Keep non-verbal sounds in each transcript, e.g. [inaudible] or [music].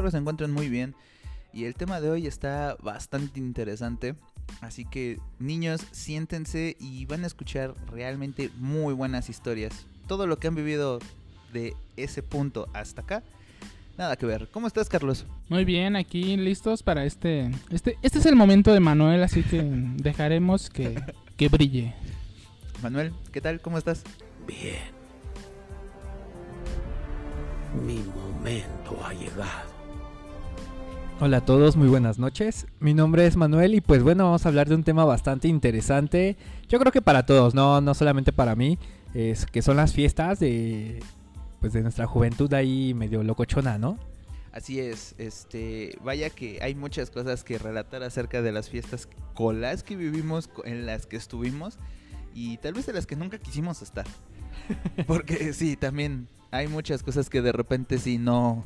espero se encuentren muy bien. Y el tema de hoy está bastante interesante. Así que niños, siéntense y van a escuchar realmente muy buenas historias. Todo lo que han vivido de ese punto hasta acá, nada que ver. ¿Cómo estás, Carlos? Muy bien, aquí listos para este. Este, este es el momento de Manuel, así que [laughs] dejaremos que, que brille. Manuel, ¿qué tal? ¿Cómo estás? Bien. Mi momento ha llegado. Hola a todos, muy buenas noches. Mi nombre es Manuel y pues bueno, vamos a hablar de un tema bastante interesante. Yo creo que para todos, no, no solamente para mí, es que son las fiestas de pues de nuestra juventud ahí medio locochona, ¿no? Así es, este, vaya que hay muchas cosas que relatar acerca de las fiestas con las que vivimos, en las que estuvimos y tal vez de las que nunca quisimos estar. [laughs] Porque sí, también hay muchas cosas que de repente sí no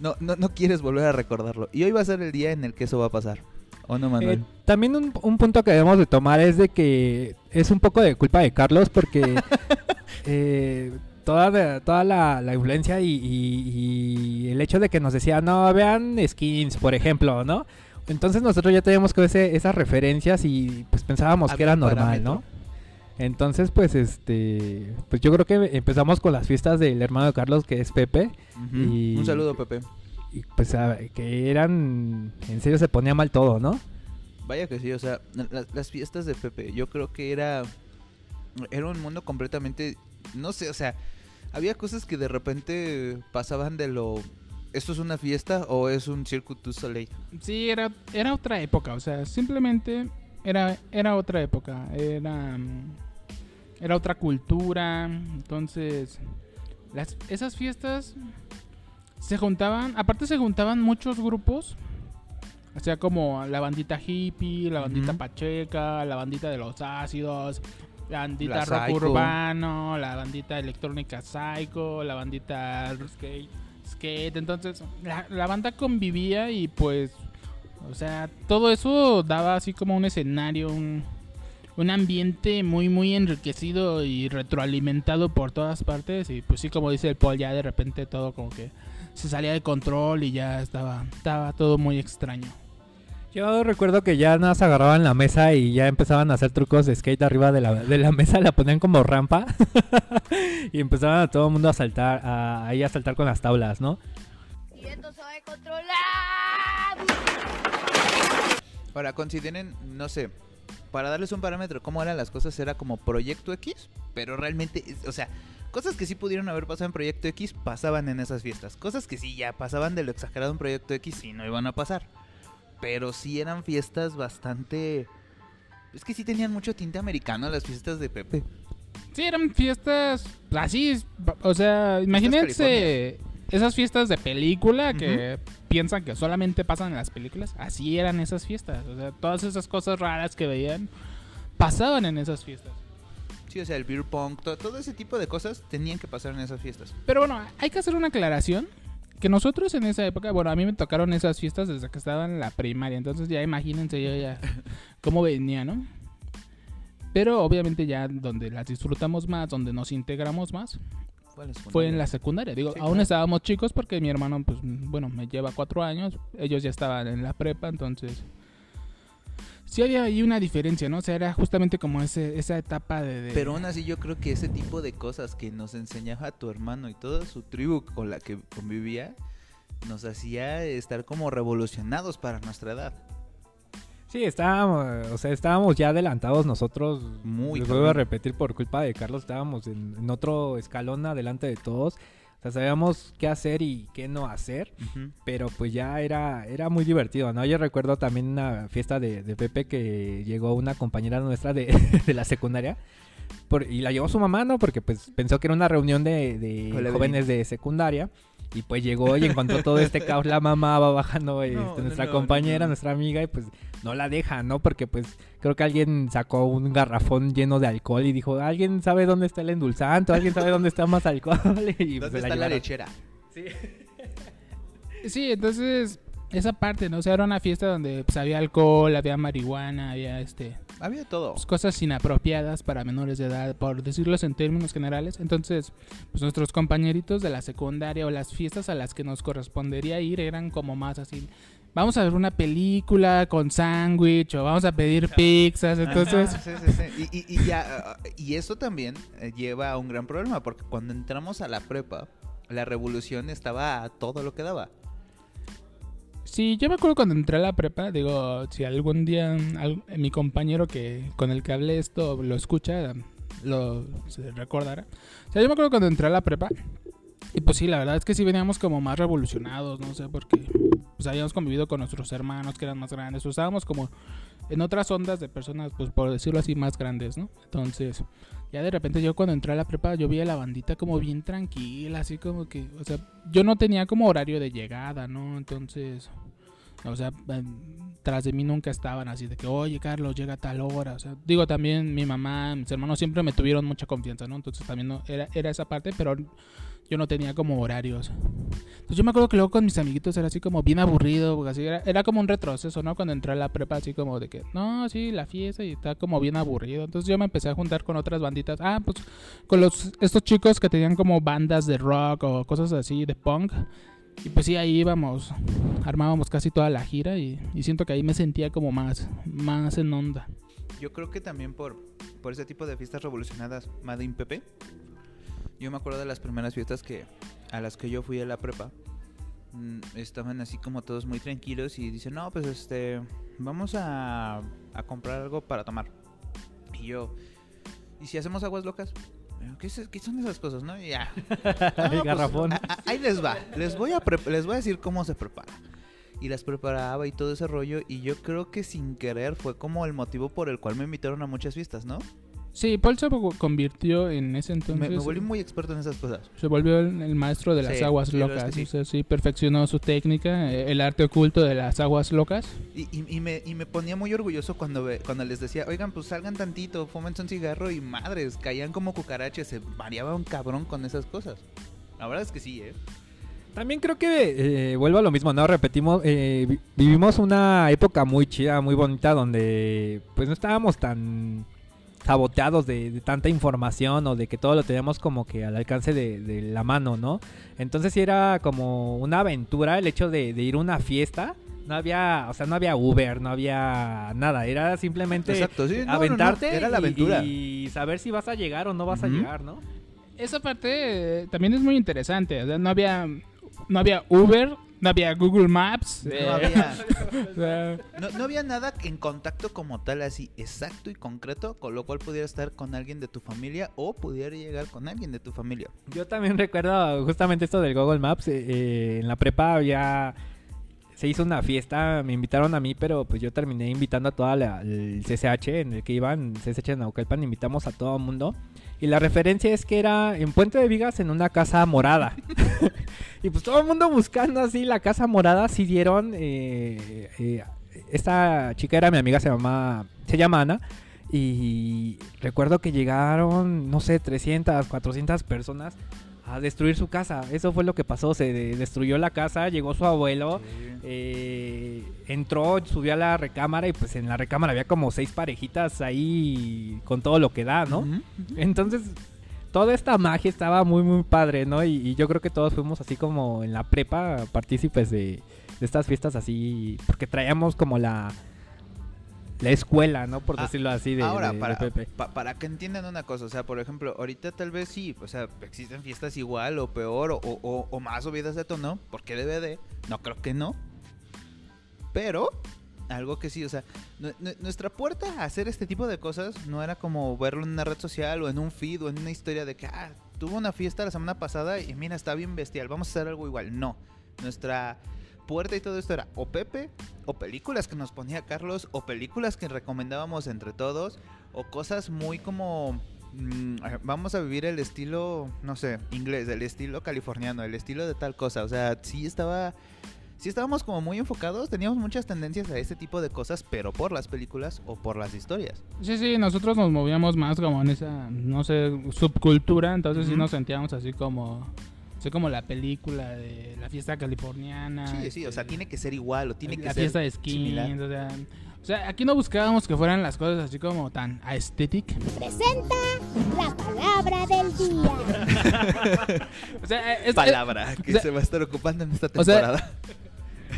no, no, no quieres volver a recordarlo. Y hoy va a ser el día en el que eso va a pasar. ¿O no, Manuel? Eh, también un, un punto que debemos de tomar es de que es un poco de culpa de Carlos porque [laughs] eh, toda, de- toda la, la influencia y, y- y el hecho de que nos decía, no, vean skins, por ejemplo, ¿no? Entonces nosotros ya teníamos que ese, esas referencias y pues pensábamos que era normal, parámetro. ¿no? Entonces, pues, este, pues yo creo que empezamos con las fiestas del hermano de Carlos, que es Pepe, y- Un saludo, Pepe. y pues a- que eran, en serio se ponía mal todo, ¿no? Vaya que sí, o sea, la- las fiestas de Pepe, yo creo que era era un mundo completamente no sé, o sea, había cosas que de repente pasaban de lo ¿Esto es una fiesta o es un Cirque du Soleil? Sí, era, era otra época, o sea, simplemente era, era otra época, era, era otra cultura, entonces las, esas fiestas se juntaban, aparte se juntaban muchos grupos, o sea, como la bandita hippie, la bandita pacheca, la bandita de los ácidos, la bandita La rock psycho. urbano, la bandita electrónica psycho, la bandita skate, skate, entonces la, la banda convivía y pues, o sea, todo eso daba así como un escenario, un, un ambiente muy muy enriquecido y retroalimentado por todas partes y pues sí como dice el Paul ya de repente todo como que se salía de control y ya estaba estaba todo muy extraño. Yo recuerdo que ya nada más agarraban la mesa y ya empezaban a hacer trucos de skate arriba de la, de la [laughs] mesa, la ponían como rampa [laughs] y empezaban a todo el mundo a saltar, a, ahí a saltar con las tablas, ¿no? Y esto se va a controlar. Ahora, consideren, no sé, para darles un parámetro, cómo eran las cosas, era como Proyecto X, pero realmente, o sea, cosas que sí pudieron haber pasado en Proyecto X pasaban en esas fiestas. Cosas que sí ya pasaban de lo exagerado en Proyecto X y no iban a pasar. Pero sí eran fiestas bastante... Es que sí tenían mucho tinte americano las fiestas de Pepe. Sí, eran fiestas así, o sea, imagínense esas fiestas de película que piensan que solamente pasan en las películas, así eran esas fiestas, o sea, todas esas cosas raras que veían pasaban en esas fiestas. Sí, o sea, el beer pong, to- todo ese tipo de cosas tenían que pasar en esas fiestas. Pero bueno, hay que hacer una aclaración. Que nosotros en esa época, bueno, a mí me tocaron esas fiestas desde que estaba en la primaria. Entonces ya imagínense yo ya cómo venía, ¿no? Pero obviamente ya donde las disfrutamos más, donde nos integramos más, fue en la secundaria. Digo, Sí, aún claro. estábamos chicos porque mi hermano, pues, bueno, me lleva cuatro años. Ellos ya estaban en la prepa, entonces... Sí había ahí una diferencia, ¿no? O sea, era justamente como ese, esa etapa de... de- Pero aún así yo creo que ese tipo de cosas que nos enseñaba tu hermano y toda su tribu con la que convivía nos hacía estar como revolucionados para nuestra edad. Sí, estábamos, o sea, estábamos ya adelantados nosotros. Muy Les vuelvo a repetir por culpa de Carlos, estábamos en, en otro escalón adelante de todos. O sea, sabíamos qué hacer y qué no hacer. Pero pues ya era, era muy divertido, ¿no? Yo recuerdo también una fiesta de, de Pepe que llegó una compañera nuestra de, [laughs] de la secundaria. por- y la llevó su mamá, ¿no? Porque pues pensó que era una reunión de, jóvenes de secundaria. Y pues llegó y encontró todo este caos. La mamá va bajando [laughs] este, no, nuestra no, compañera, no, no. nuestra amiga, y pues no la deja, ¿no? Porque pues creo que alguien sacó un garrafón lleno de alcohol y dijo, ¿alguien sabe dónde está el endulzante? ¿Alguien sabe dónde está más alcohol? [laughs] Y pues, ¿Dónde se está la lechera? [laughs] Sí, entonces esa parte, ¿no? O sea, era una fiesta donde pues, había alcohol, había marihuana, había este Había todo. pues, cosas inapropiadas para menores de edad, por decirlos en términos generales. Entonces, pues nuestros compañeritos de la secundaria o las fiestas a las que nos correspondería ir eran como más así. Vamos a ver una película con sándwich o vamos a pedir pizzas. Entonces, Ajá, sí, sí, sí. Y, y- y ya, uh, y eso también eh, lleva a un gran problema, porque cuando entramos a la prepa, la revolución estaba a todo lo que daba. Sí, yo me acuerdo cuando entré a la prepa, digo, si algún día mi compañero que con el que hablé esto lo escucha, lo se recordará. O sea, yo me acuerdo cuando entré a la prepa y pues sí, la verdad es que sí veníamos como más revolucionados, no sé, porque pues habíamos convivido con nuestros hermanos que eran más grandes, o estábamos como en otras ondas de personas, pues por decirlo así, más grandes, ¿no? Entonces, ya de repente yo cuando entré a la prepa, yo vi a la bandita como bien tranquila, así como que, o sea, yo no tenía como horario de llegada, ¿no? Entonces, o sea, tras de mí nunca estaban así de que, oye, Carlos, llega a tal hora. O sea, digo, también mi mamá, mis hermanos siempre me tuvieron mucha confianza, ¿no? Entonces también no, era esa parte, pero yo no tenía como horarios. Entonces yo me acuerdo que luego con mis amiguitos era así como bien aburrido, porque así era, era como un retroceso, ¿no? Cuando entré a la prepa, así como de que, no, sí, la fiesta y está como bien aburrido. Entonces yo me empecé a juntar con otras banditas. Ah, pues con los estos chicos que tenían como bandas de rock o cosas así, de punk. Y pues sí, ahí íbamos, armábamos casi toda la gira y, y siento que ahí me sentía como más, más en onda. Yo creo que también por, por ese tipo de fiestas revolucionadas, Madin Pepe. Yo me acuerdo de las primeras fiestas que a las que yo fui a la prepa. mm, Estaban así como todos muy tranquilos y dicen, no, pues este, vamos a, a comprar algo para tomar. Y yo, ¿y si hacemos aguas locas? ¿Qué, es- qué son esas cosas, no? Y ya. [laughs] El pues, garrafón. a- a- ahí les va. Les voy, a les voy a decir cómo se prepara. Y las preparaba y todo ese rollo. Y yo creo que sin querer fue como el motivo por el cual me invitaron a muchas fiestas, ¿no? Sí, Paul se convirtió en ese entonces. Me, me volví muy experto en esas cosas. Se volvió el, el maestro de las Sí, aguas locas. es que sí. O sea, sí, perfeccionó su técnica, eh, el arte oculto de las aguas locas. Y, y- y me, y me ponía muy orgulloso cuando, les decía, oigan, pues salgan tantito, fúmense un cigarro y madres, caían como cucarachas, se variaba un cabrón con esas cosas. La verdad es que sí, ¿eh? También creo que eh, vuelvo a lo mismo, ¿no? Repetimos, eh, vi- vivimos una época muy chida, muy bonita, donde pues no estábamos tan saboteados de, de tanta información o de que todo lo teníamos como que al alcance de, de la mano, ¿no? Entonces sí era como una aventura el hecho de, de ir a una fiesta. No había, o sea, no había Uber, no había nada, era simplemente Exacto, sí. no, no, no, aventarte Era la y- aventura. Y, saber si vas a llegar o no vas a llegar, ¿no? Esa parte eh, también es muy interesante. O sea, no había, no había Uber, no había Google Maps. eh, No había, [laughs] [laughs] no, no había nada en contacto como tal, así exacto y concreto, con lo cual pudiera estar con alguien de tu familia o pudiera llegar con alguien de tu familia. Yo también recuerdo justamente esto del Google Maps. eh, eh, en la prepa ya se hizo una fiesta, me invitaron a mí, pero pues yo terminé invitando a toda la, el CCH en el que iban, CCH de Naucalpan, invitamos a todo el mundo. Y la referencia es que era en Puente de Vigas en una casa morada. [laughs] y pues todo el mundo buscando así la casa morada, sí dieron... eh, eh, esta chica era mi amiga, se llama, se llama Ana. Y recuerdo que llegaron, no sé, 300, 400 personas a destruir su casa. Eso fue lo que pasó. Se de- destruyó la casa, llegó su abuelo, eh, entró, subió a la recámara y pues en la recámara había como seis parejitas ahí con todo lo que da, ¿no? Entonces, toda esta magia estaba muy, muy padre, ¿no? Y, y yo creo que todos fuimos así como en la prepa partícipes de, de estas fiestas así, porque traíamos como la... La escuela, ¿no? Por Ah, decirlo así, de, Ahora, de- de para, Pepe. pa- para que entiendan una cosa, o sea, por ejemplo, ahorita tal vez sí, o sea, existen fiestas igual o peor o, o- o más subidas de tono, porque debe de, no creo que no, pero algo que sí, o sea, nu- nu- nuestra puerta a hacer este tipo de cosas no era como verlo en una red social o en un feed o en una historia de que, ah, tuvo una fiesta la semana pasada y mira, está bien bestial, vamos a hacer algo igual, no, nuestra puerta y todo esto era o Pepe, o películas que nos ponía Carlos, o películas que recomendábamos entre todos, o cosas muy como... mm, vamos a vivir el estilo, no sé, inglés, el estilo californiano, el estilo de tal cosa. O sea, sí estaba... Sí estábamos como muy enfocados, teníamos muchas tendencias a ese tipo de cosas, pero por las películas o por las historias. sí, sí, nosotros nos movíamos más como en esa, no sé, subcultura. Entonces sí nos sentíamos así como... sea, como la película de la fiesta californiana. Sí, sí, o sea, este, tiene que ser igual o tiene que la ser fiesta de skins, o sea, o sea, aquí no buscábamos que fueran las cosas así como tan aesthetic. Presenta la palabra del día. [laughs] O sea, es- palabra que o sea, se va a estar ocupando en esta o sea, temporada.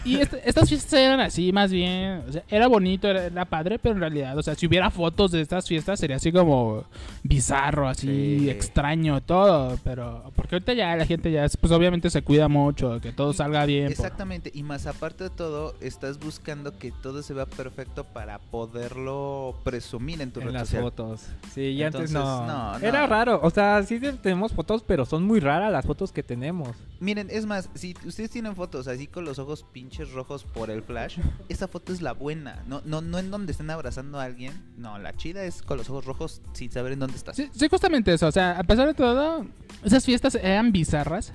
Y est- estas fiestas eran así, más bien. O sea, era bonito, era, era padre, pero en realidad, o sea, si hubiera fotos de estas fiestas sería así como bizarro, así Sí. extraño, todo. Pero, porque ahorita ya la gente ya, pues obviamente se cuida mucho, que todo salga bien. por- Exactamente, y más aparte de todo, estás buscando que todo se vea perfecto para poderlo presumir en tu en red las social. fotos. Sí, y antes Entonces, no. no, Era raro. O sea, sí tenemos fotos, pero son muy raras las fotos que tenemos. Miren, es más, si ustedes tienen fotos así con los ojos pinches rojos por el flash, esa foto es la buena, no, no, no en donde estén abrazando a alguien, no, la chida es con los ojos rojos sin saber en dónde estás. Sí, sí, justamente eso. O sea, a pesar de todo, esas fiestas eran bizarras.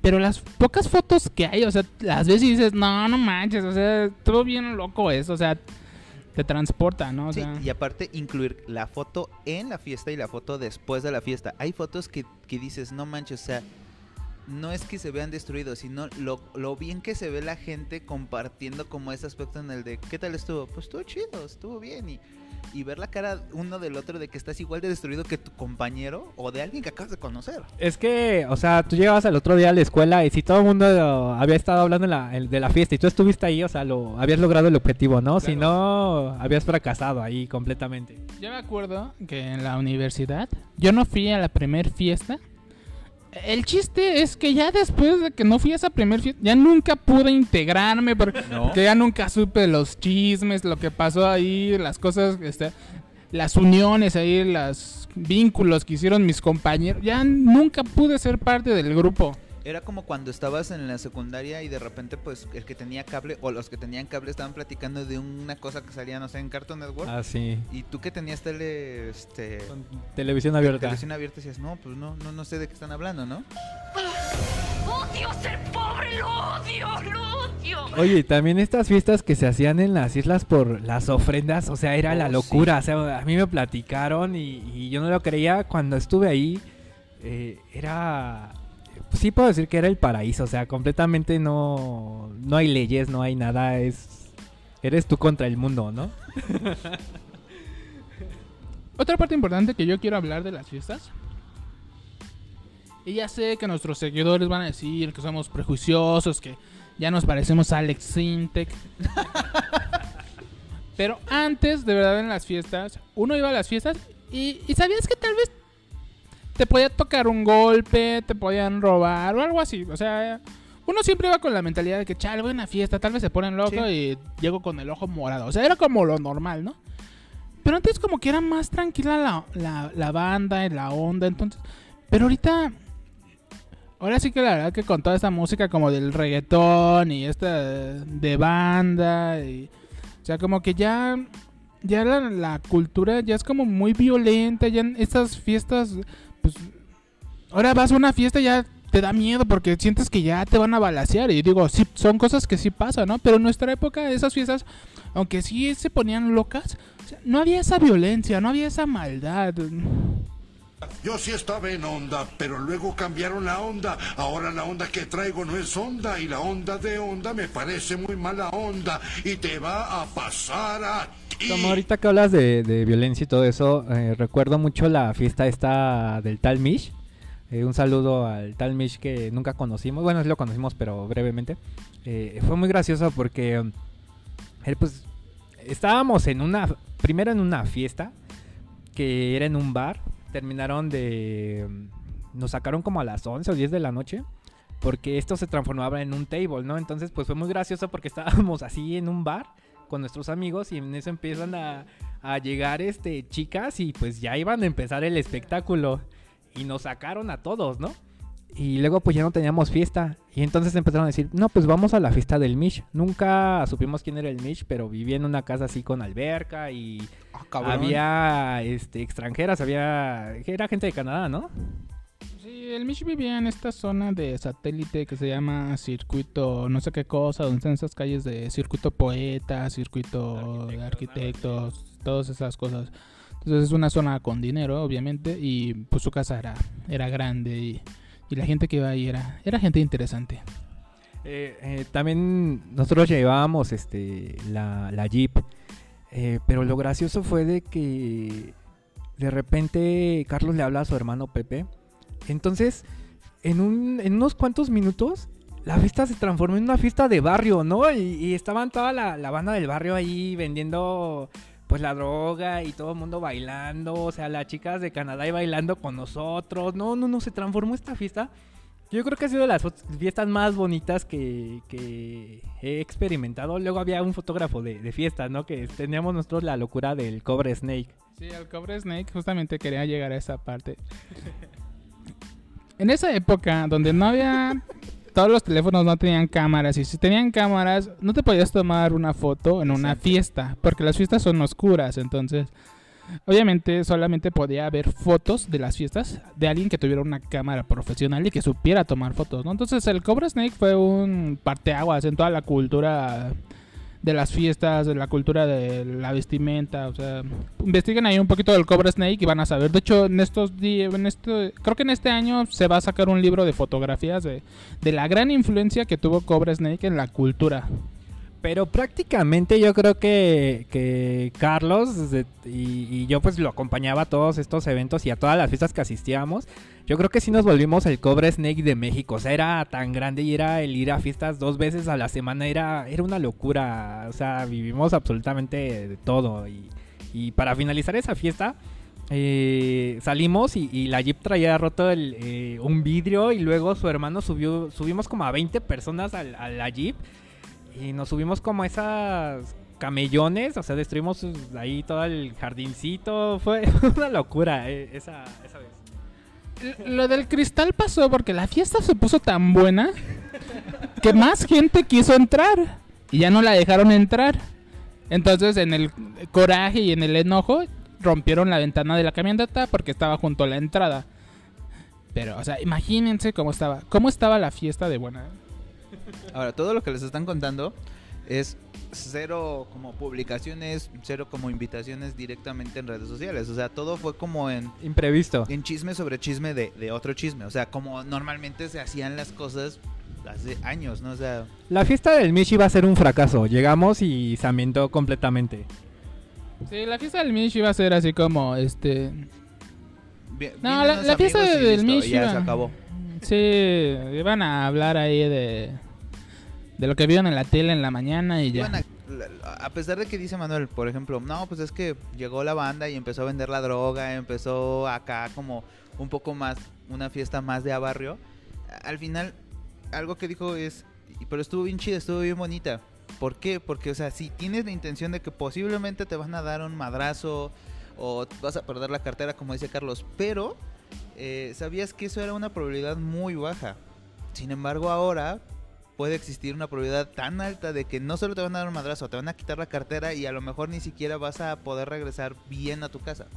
Pero las pocas fotos que hay, o sea, las ves y dices, no, no manches, o sea, todo bien loco eso, o sea, te transporta, ¿no? O Sí, sea, y aparte incluir la foto en la fiesta y la foto después de la fiesta. Hay fotos que, que dices, no manches, o sea, no es que se vean destruidos, sino lo, lo bien que se ve la gente compartiendo como ese aspecto en el de, ¿qué tal estuvo? Pues estuvo chido, estuvo bien. Y, y ver la cara uno del otro de que estás igual de destruido que tu compañero o de alguien que acabas de conocer. Es que, o sea, tú llegabas el otro día a la escuela y si todo el mundo lo- había estado hablando en la- el- de la fiesta y tú estuviste ahí, o sea, lo habías logrado el objetivo, ¿no? Si no, habías fracasado ahí completamente. Yo me acuerdo que en la universidad yo no fui a la primer fiesta. El chiste es que ya después de que no fui a esa primer fiesta, ya nunca pude integrarme porque, No. porque ya nunca supe los chismes, lo que pasó ahí, las cosas, este, las uniones ahí, los vínculos que hicieron mis compañeros. Ya nunca pude ser parte del grupo. Era como cuando estabas en la secundaria y de repente pues el que tenía cable o los que tenían cable estaban platicando de una cosa que salía, no sé, en Cartoon Network. Ah, sí. Y tú que tenías tele, este... Con televisión abierta. televisión abierta decías, no, pues no, no, no sé de qué están hablando, ¿no? Odio ser pobre, lo odio, lo odio. Oye, también estas fiestas que se hacían en las islas por las ofrendas, o sea, era Oh, la sí. locura. O sea, a mí me platicaron y, y yo no lo creía cuando estuve ahí. eh, era. Sí puedo decir que era el paraíso, o sea, completamente no, no hay leyes, no hay nada, es eres tú contra el mundo, ¿no? [laughs] Otra parte importante que yo quiero hablar de las fiestas. Y ya sé que nuestros seguidores van a decir que somos prejuiciosos, que ya nos parecemos a Alex Sintek. [laughs] Pero antes, de verdad, en las fiestas, uno iba a las fiestas y sabías que tal vez te podía tocar un golpe, te podían robar o algo así. O sea, uno siempre iba con la mentalidad de que, chale, voy a una fiesta, tal vez se ponen loco y llego con el ojo morado. O sea, era como lo normal, ¿no? Pero antes como que era más tranquila la, la, la banda y la onda, entonces... Pero ahorita... Ahora sí que la verdad que con toda esta música como del reggaetón y esta de banda y... O sea, como que ya... Ya la, la cultura ya es como muy violenta, ya en estas fiestas... Pues... Ahora vas a una fiesta y ya te da miedo porque sientes que ya te van a balasear. Y digo, sí, son cosas que sí pasan, ¿no? Pero en nuestra época esas fiestas, aunque sí se ponían locas, no había esa violencia, no había esa maldad. Yo sí estaba en onda, pero luego cambiaron la onda. Ahora la onda que traigo no es onda y la onda de onda me parece muy mala onda y te va a pasar a. Como ahorita que hablas de, de violencia y todo eso, eh, recuerdo mucho la fiesta esta del tal Mish. Eh, un saludo al tal Mish que nunca conocimos. Bueno, sí lo conocimos, pero brevemente. Eh, fue muy gracioso porque um, él, pues estábamos en una, primero en una fiesta que era en un bar. Terminaron de, um, nos sacaron como a las 11 o 10 de la noche. Porque esto se transformaba en un table, ¿no? Entonces, pues fue muy gracioso porque [laughs] estábamos así en un bar con nuestros amigos y en eso empiezan a, a llegar este chicas y pues ya iban a empezar el espectáculo y nos sacaron a todos, ¿no? Y luego pues ya no teníamos fiesta y entonces empezaron a decir, no, pues vamos a la fiesta del Mish. Nunca supimos quién era el Mish, pero vivía en una casa así con alberca y había este extranjeras, había era gente de Canadá, ¿no? Sí, el Mish vivía en esta zona de satélite que se llama circuito, no sé qué cosa, donde están esas calles de circuito poeta, circuito de arquitectos, todas esas cosas. Entonces es una zona con dinero, obviamente, y pues su casa era, era grande y Y la gente que iba ahí era, era gente interesante. Eh, eh, también nosotros llevábamos este la, la Jeep. eh, pero lo gracioso fue de que de repente Carlos le habla a su hermano Pepe. Entonces, en, un, en unos cuantos minutos, la fiesta se transformó en una fiesta de barrio, ¿no? Y, y estaban toda la, la banda del barrio ahí vendiendo pues la droga y todo el mundo bailando. O sea, las chicas de Canadá ahí bailando con nosotros. No, no, no, se transformó esta fiesta. Yo creo que ha sido de las fiestas más bonitas que, que he experimentado. Luego había un fotógrafo de, de fiestas, ¿no? Que teníamos nosotros la locura del cobre snake. Sí, al Cobre Snake justamente quería llegar a esa parte. [laughs] En esa época, donde no había... Todos los teléfonos no tenían cámaras y si tenían cámaras no te podías tomar una foto en una fiesta porque las fiestas son oscuras entonces obviamente solamente podía haber fotos de las fiestas de alguien que tuviera una cámara profesional y que supiera tomar fotos ¿no? entonces el Cobra Snake fue un parteaguas en toda la cultura de las fiestas, de la cultura de la vestimenta, o sea, investiguen ahí un poquito del Cobra Snake y van a saber. De hecho, en estos días, en este, creo que en este año se va a sacar un libro de fotografías de, de la gran influencia que tuvo Cobra Snake en la cultura. Pero prácticamente yo creo que, que Carlos y, y yo pues lo acompañaba a todos estos eventos y a todas las fiestas que asistíamos. Yo creo que sí nos volvimos el Cobra Snake de México. O sea, era tan grande y era el ir a fiestas dos veces a la semana. Era, era una locura. O sea, vivimos absolutamente de todo. Y, y para finalizar esa fiesta, eh, salimos y, y la Jeep traía roto el, eh, un vidrio y luego su hermano subió, subimos como a 20 personas al- a la Jeep y nos subimos como a esas camellones, o sea, destruimos ahí todo el jardincito, [laughs] fue una locura eh, esa, esa vez. Lo del cristal pasó porque la fiesta se puso tan buena que más gente quiso entrar y ya no la dejaron entrar. Entonces, en el coraje y en el enojo, rompieron la ventana de la camioneta porque estaba junto a la entrada. Pero, o sea, imagínense cómo estaba. ¿Cómo estaba la fiesta de buena? Ahora, todo lo que les están contando es cero como publicaciones, cero como invitaciones directamente en redes sociales. O sea, todo fue como en, Imprevisto. en chisme sobre chisme de, de otro chisme. O sea, como normalmente se hacían las cosas hace años, ¿no? O sea, La fiesta del Michi iba a ser un fracaso. Llegamos y se ambientó completamente. Sí, la fiesta del Mish iba a ser así como, este... No, la, la fiesta del y ya se acabó. Sí, iban a hablar ahí de... De lo que vieron en la tele en la mañana y ya. A, a pesar de que dice Manuel, por ejemplo, no, pues es que llegó la banda y empezó a vender la droga, empezó acá como un poco más, una fiesta más de a barrio. Al final, algo que dijo es, "Y- pero estuvo bien chida, estuvo bien bonita. ¿Por qué? Porque, o sea, si tienes la intención de que posiblemente te van a dar un madrazo o vas a perder la cartera, como dice Carlos, pero eh, sabías que eso era una probabilidad muy baja. Sin embargo, ahora puede existir una probabilidad tan alta de que no solo te van a dar un madrazo, te van a quitar la cartera y a lo mejor ni siquiera vas a poder regresar bien a tu casa.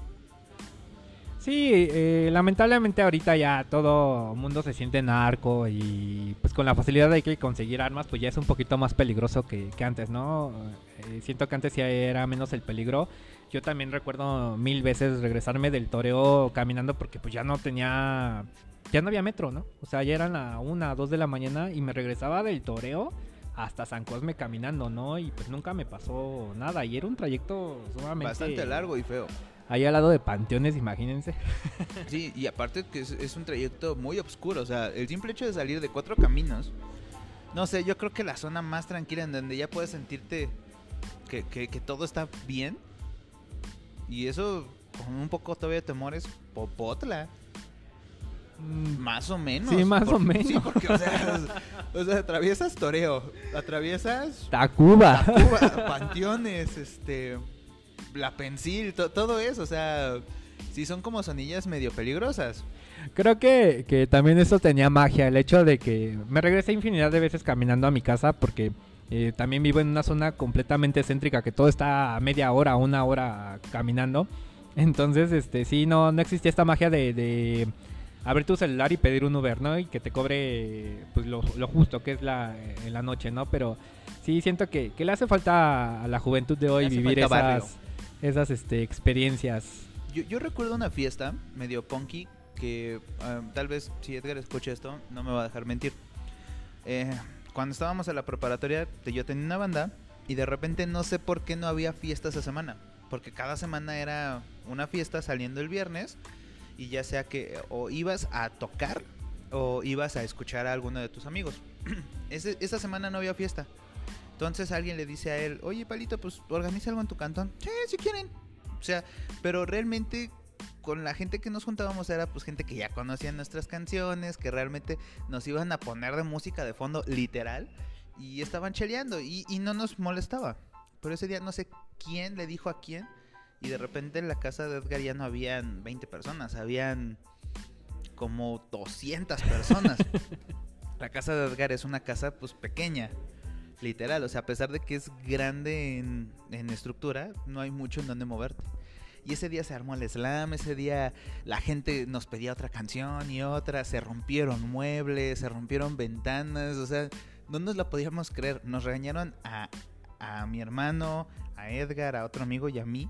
Sí, eh, lamentablemente ahorita ya todo mundo se siente narco y pues con la facilidad de que conseguir armas pues ya es un poquito más peligroso que, antes, ¿no? Eh, siento que antes ya era menos el peligro. Yo también recuerdo mil veces regresarme del toreo caminando porque pues ya no tenía, ya no había metro, ¿no? O sea, ya eran la una, dos de la mañana y me regresaba del toreo hasta San Cosme caminando, ¿no? Y pues nunca me pasó nada y era un trayecto sumamente... Bastante largo y feo. Ahí al lado de panteones, imagínense. [laughs] Sí, y aparte que es, es un trayecto muy oscuro, o sea, el simple hecho de salir de cuatro caminos, no sé, yo creo que la zona más tranquila en donde ya puedes sentirte que, que- que todo está bien, y eso con un poco todavía de temor es Popotla. Mm, Más o menos. Sí, más o Sí, menos. porque, o sea, o sea, atraviesas Toreo, atraviesas Tacuba. Cuba, panteones, este, la pensil, to- todo eso, o sea, sí son como sonillas medio peligrosas. Creo que, que también eso tenía magia, el hecho de que me regresé infinidad de veces caminando a mi casa porque eh, también vivo en una zona completamente céntrica que todo está a media hora, una hora caminando. [laughs] Entonces, este, sí, no, no existía esta magia de, de abrir tu celular y pedir un Uber, ¿no? Y que te cobre pues lo, lo justo que es la, en la noche, ¿no? Pero sí siento que, que le hace falta a la juventud de hoy vivir barrio. esas, esas este, experiencias. Yo, yo recuerdo una fiesta medio punky que ah, tal vez si Edgar escucha esto, no me va a dejar mentir. Eh, cuando estábamos en la preparatoria, yo tenía una banda y de repente no sé por qué no había fiesta esa semana. Porque cada semana era una fiesta saliendo el viernes y ya sea que o ibas a tocar o ibas a escuchar a alguno de tus amigos. [clears throat] Esa semana no había fiesta. Entonces alguien le dice a él, oye Palito, pues organiza algo en tu cantón. Sí, si quieren. O sea, pero realmente con la gente que nos juntábamos era pues gente que ya conocía nuestras canciones, que realmente nos iban a poner de música de fondo literal y estaban cheleando y, y no nos molestaba. Pero ese día no sé quién le dijo a quién y de repente en la casa de Edgar ya no habían 20 personas, habían como 200 personas. [laughs] la casa de Edgar es una casa pues pequeña, literal, o sea, a pesar de que es grande en, en estructura, no hay mucho en donde moverte. Y ese día se armó el slam, ese día la gente nos pedía otra canción y otra, se rompieron muebles, se rompieron ventanas, o sea, no nos la podíamos creer. Nos regañaron a, a mi hermano, a Edgar, a otro amigo y a mí.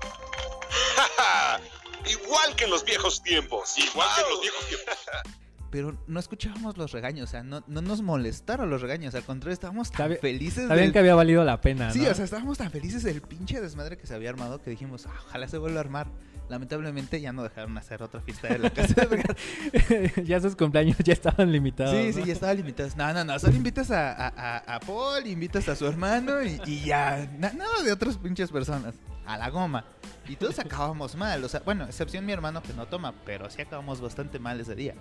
[laughs] Igual que en los viejos tiempos. Igual que en los viejos tiempos. [laughs] Pero no escuchábamos los regaños, o sea, no, no nos molestaron los regaños, al contrario, estábamos tan felices. Sabían del- que había valido la pena, Sí, ¿no? o sea, estábamos tan felices del pinche desmadre que se había armado que dijimos, "Ah, ojalá se vuelva a armar. Lamentablemente ya no dejaron hacer otra fiesta de la casa de [laughs] ya sus cumpleaños ya estaban limitados. Sí, ¿no? sí, ya estaba limitados. No, no, no, solo invitas a, a, a- a Paul, invitas a su hermano y, y ya, na- nada de otras pinches personas. A la goma. Y todos acabamos mal, o sea, bueno, excepción mi hermano que no toma, pero sí acabamos bastante mal ese día.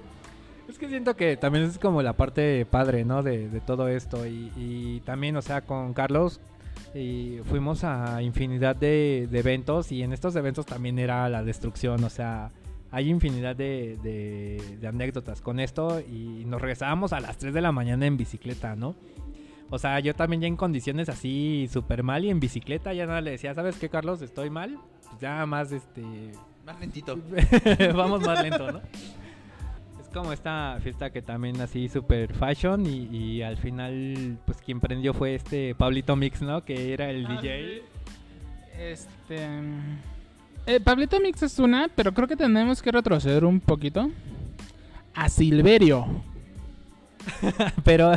Es que siento que también es como la parte padre, ¿no? De, de todo esto. Y, y también, o sea, con Carlos y fuimos a infinidad de, de eventos y en estos eventos también era la destrucción, o sea, hay infinidad de, de- de anécdotas con esto y nos regresábamos a las 3 de la mañana en bicicleta, ¿no? O sea, yo también ya en condiciones así súper mal y en bicicleta ya nada le decía, ¿sabes qué, Carlos? Estoy mal. Pues ya más, este, Más lentito. [laughs] Vamos más lento, ¿no? Como esta fiesta que también así super fashion y, y al final pues quien prendió fue este Pablito Mix, ¿no? Que era el Ah, DJ. Este. eh, Pablito Mix es una, pero creo que tenemos que retroceder un poquito. A Silverio. [laughs] Pero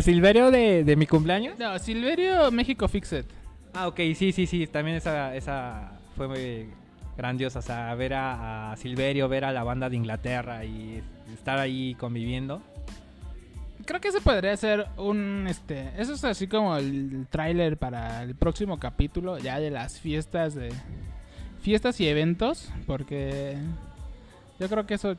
Silverio de, de mi cumpleaños. No, Silverio México Fixed. Ah, ok, sí, sí, sí, también esa, esa fue muy grandiosa, o sea, ver a, a Silverio, ver a la banda de Inglaterra y estar ahí conviviendo. Creo que ese podría ser un este, eso es así como el tráiler para el próximo capítulo ya de las fiestas de fiestas y eventos, porque yo creo que eso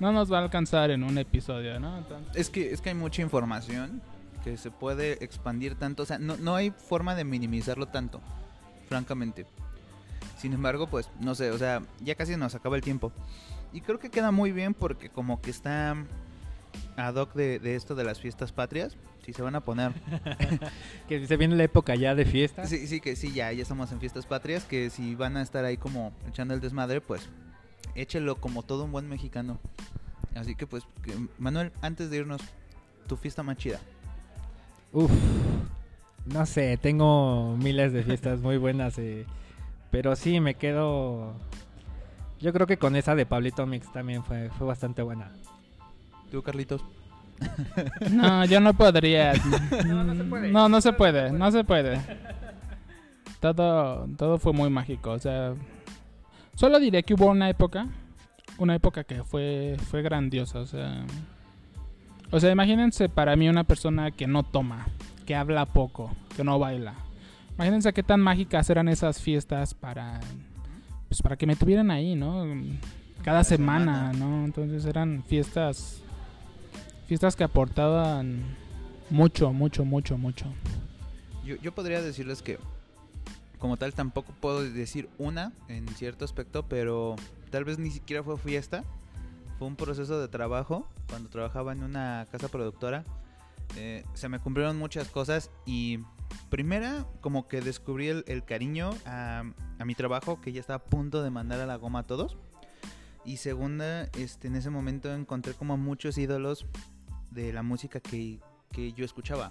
no nos va a alcanzar en un episodio, ¿no? Entonces, Es que, es que hay mucha información que se puede expandir tanto. O sea, no, no hay forma de minimizarlo tanto, francamente. Sin embargo, pues, no sé, o sea, ya casi nos acaba el tiempo. Y creo que queda muy bien porque como que está ad hoc de, de esto de las fiestas patrias. Si se van a poner. [laughs] Que se viene la época ya de fiesta. Sí, sí, que sí, ya, ya estamos en fiestas patrias. Que si van a estar ahí como echando el desmadre, pues échelo como todo un buen mexicano. Así que pues, que- Manuel, antes de irnos, tu fiesta más chida. Uf, no sé, tengo miles de fiestas muy buenas, eh, pero sí me quedo. Yo creo que con esa de Pablito Mix también fue, fue bastante buena. ¿Tú, Carlitos? [laughs] no, yo no podría. [laughs] No, no se puede. No, no se puede, no se puede. Todo todo fue muy mágico, o sea, solo diré que hubo una época, una época que fue fue grandiosa, o sea, o sea, imagínense para mí una persona que no toma, que habla poco, que no baila. Imagínense qué tan mágicas eran esas fiestas para pues para que me tuvieran ahí, ¿no? Cada semana. ¿no? Entonces eran fiestas fiestas que aportaban mucho, mucho, mucho, mucho. Yo, yo podría decirles que, como tal, tampoco puedo decir una en cierto aspecto, pero tal vez ni siquiera fue fiesta. Fue un proceso de trabajo. Cuando trabajaba en una casa productora, eh, se me cumplieron muchas cosas y primera, como que descubrí el, cariño a, a mi trabajo, que ya estaba a punto de mandar a la goma a todos. Y segunda, este, en ese momento encontré como muchos ídolos de la música que, que yo escuchaba.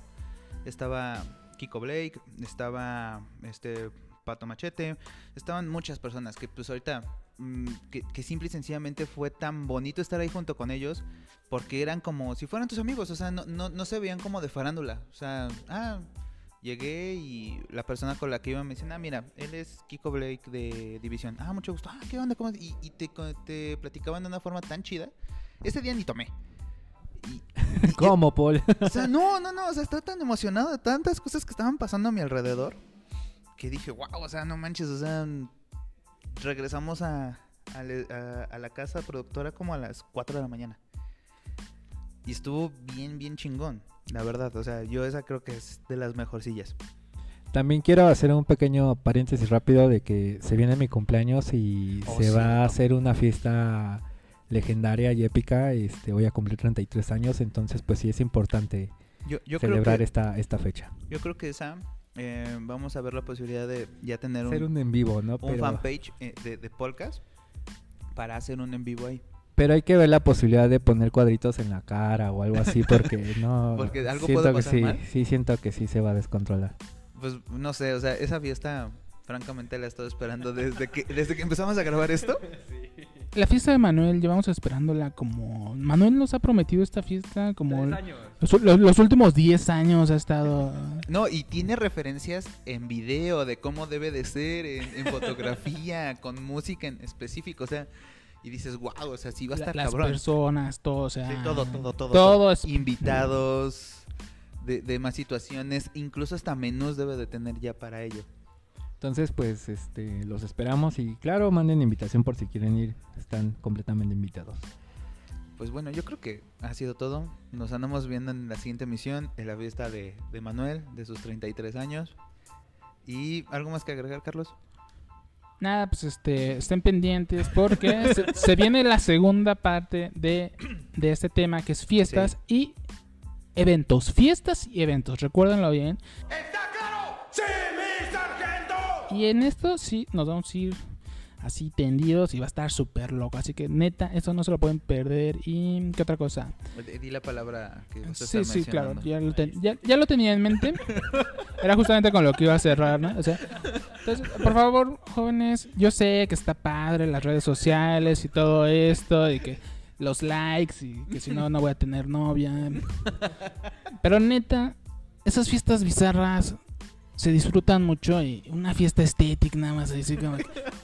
Estaba Kiko Blake, estaba este Pato Machete, estaban muchas personas que pues ahorita mm, que, que simple y sencillamente fue tan bonito estar ahí junto con ellos porque eran como si fueran tus amigos, o sea, no, no, no se veían como de farándula. O sea, ah, llegué y la persona con la que iba me decía, ah, mira, él es Kiko Blake de División. Ah, mucho gusto. Ah, ¿qué onda? ¿Cómo? Y, y te, platicaban de una forma tan chida. Ese día ni tomé. Y, [laughs] [laughs] ¿Cómo, Paul? o sea, no, no, no, o sea, estaba tan emocionado de tantas cosas que estaban pasando a mi alrededor que dije, wow, o sea, no manches, o sea, regresamos a, a le- a- a la casa productora como a las 4 de la mañana. Y estuvo bien, bien chingón, la verdad, o sea, yo esa creo que es de las mejorcillas. También quiero hacer un pequeño paréntesis rápido de que se viene mi cumpleaños y Oh, se va a hacer una fiesta legendaria y épica. Este, voy a cumplir 33 años, entonces pues sí es importante Yo, celebrar que, esta, esta fecha. yo creo que esa, eh, vamos a ver la posibilidad de ya tener Hacer un, un en vivo, ¿no? un Pero, fanpage eh, de, de podcast para hacer un en vivo ahí. Pero hay que ver la posibilidad de poner cuadritos en la cara o algo así porque [laughs] no... Porque algo siento puede que pasar sí, mal. sí siento que sí se va a descontrolar. Pues no sé, o sea, esa fiesta, francamente la he estado esperando desde que, desde que empezamos a grabar esto. [laughs] La fiesta de Manuel, llevamos esperándola como... Manuel nos ha prometido esta fiesta como... Los, los- los últimos 10 años ha estado... No, y tiene referencias en video de cómo debe de ser, en, en fotografía, con música en específico, o sea, y dices, wow, o sea, sí va a la- estar las cabrón. personas, todo, o sea... Sí, todo, todo, todo. Todo es... Invitados, de, de más situaciones, incluso hasta menús debe de tener ya para ello. Entonces, pues, este, los esperamos y claro, manden invitación por si quieren ir. Están completamente invitados. Pues bueno, yo creo que ha sido todo. Nos andamos viendo en la siguiente emisión, en la fiesta de, de Manuel, de sus 33 años. ¿Y algo más que agregar, Carlos? Nada, pues este, estén pendientes porque [laughs] se, se viene la segunda parte de, de este tema que es fiestas y eventos. Fiestas y eventos, recuérdenlo bien. ¿Está claro? ¡Sí, mi sargento! Y en esto sí nos vamos a ir así tendidos y va a estar súper loco. Así que neta, eso no se lo pueden perder. ¿Y qué otra cosa? Di la palabra que vas a Sí, estar sí, claro. Ya lo, ten- ya- ya lo tenía en mente. Era justamente con lo que iba a cerrar, ¿no? O sea, entonces, por favor, jóvenes, yo sé que está padre las redes sociales y todo esto y que los likes y que si no, no voy a tener novia. Pero neta, esas fiestas bizarras se disfrutan mucho y una fiesta estética nada más así como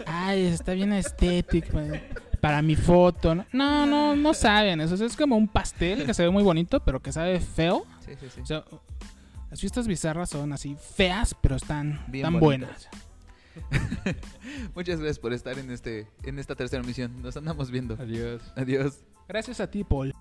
ay está bien estética pues, para mi foto no no no, no saben eso es como un pastel que se ve muy bonito pero que sabe feo Sí, sí, sí. o sea, las fiestas bizarras son así feas pero están Bien tan bonitas. buenas [laughs] Muchas gracias por estar en este en esta tercera emisión. Nos andamos viendo. Adiós. Adiós. gracias a ti Paul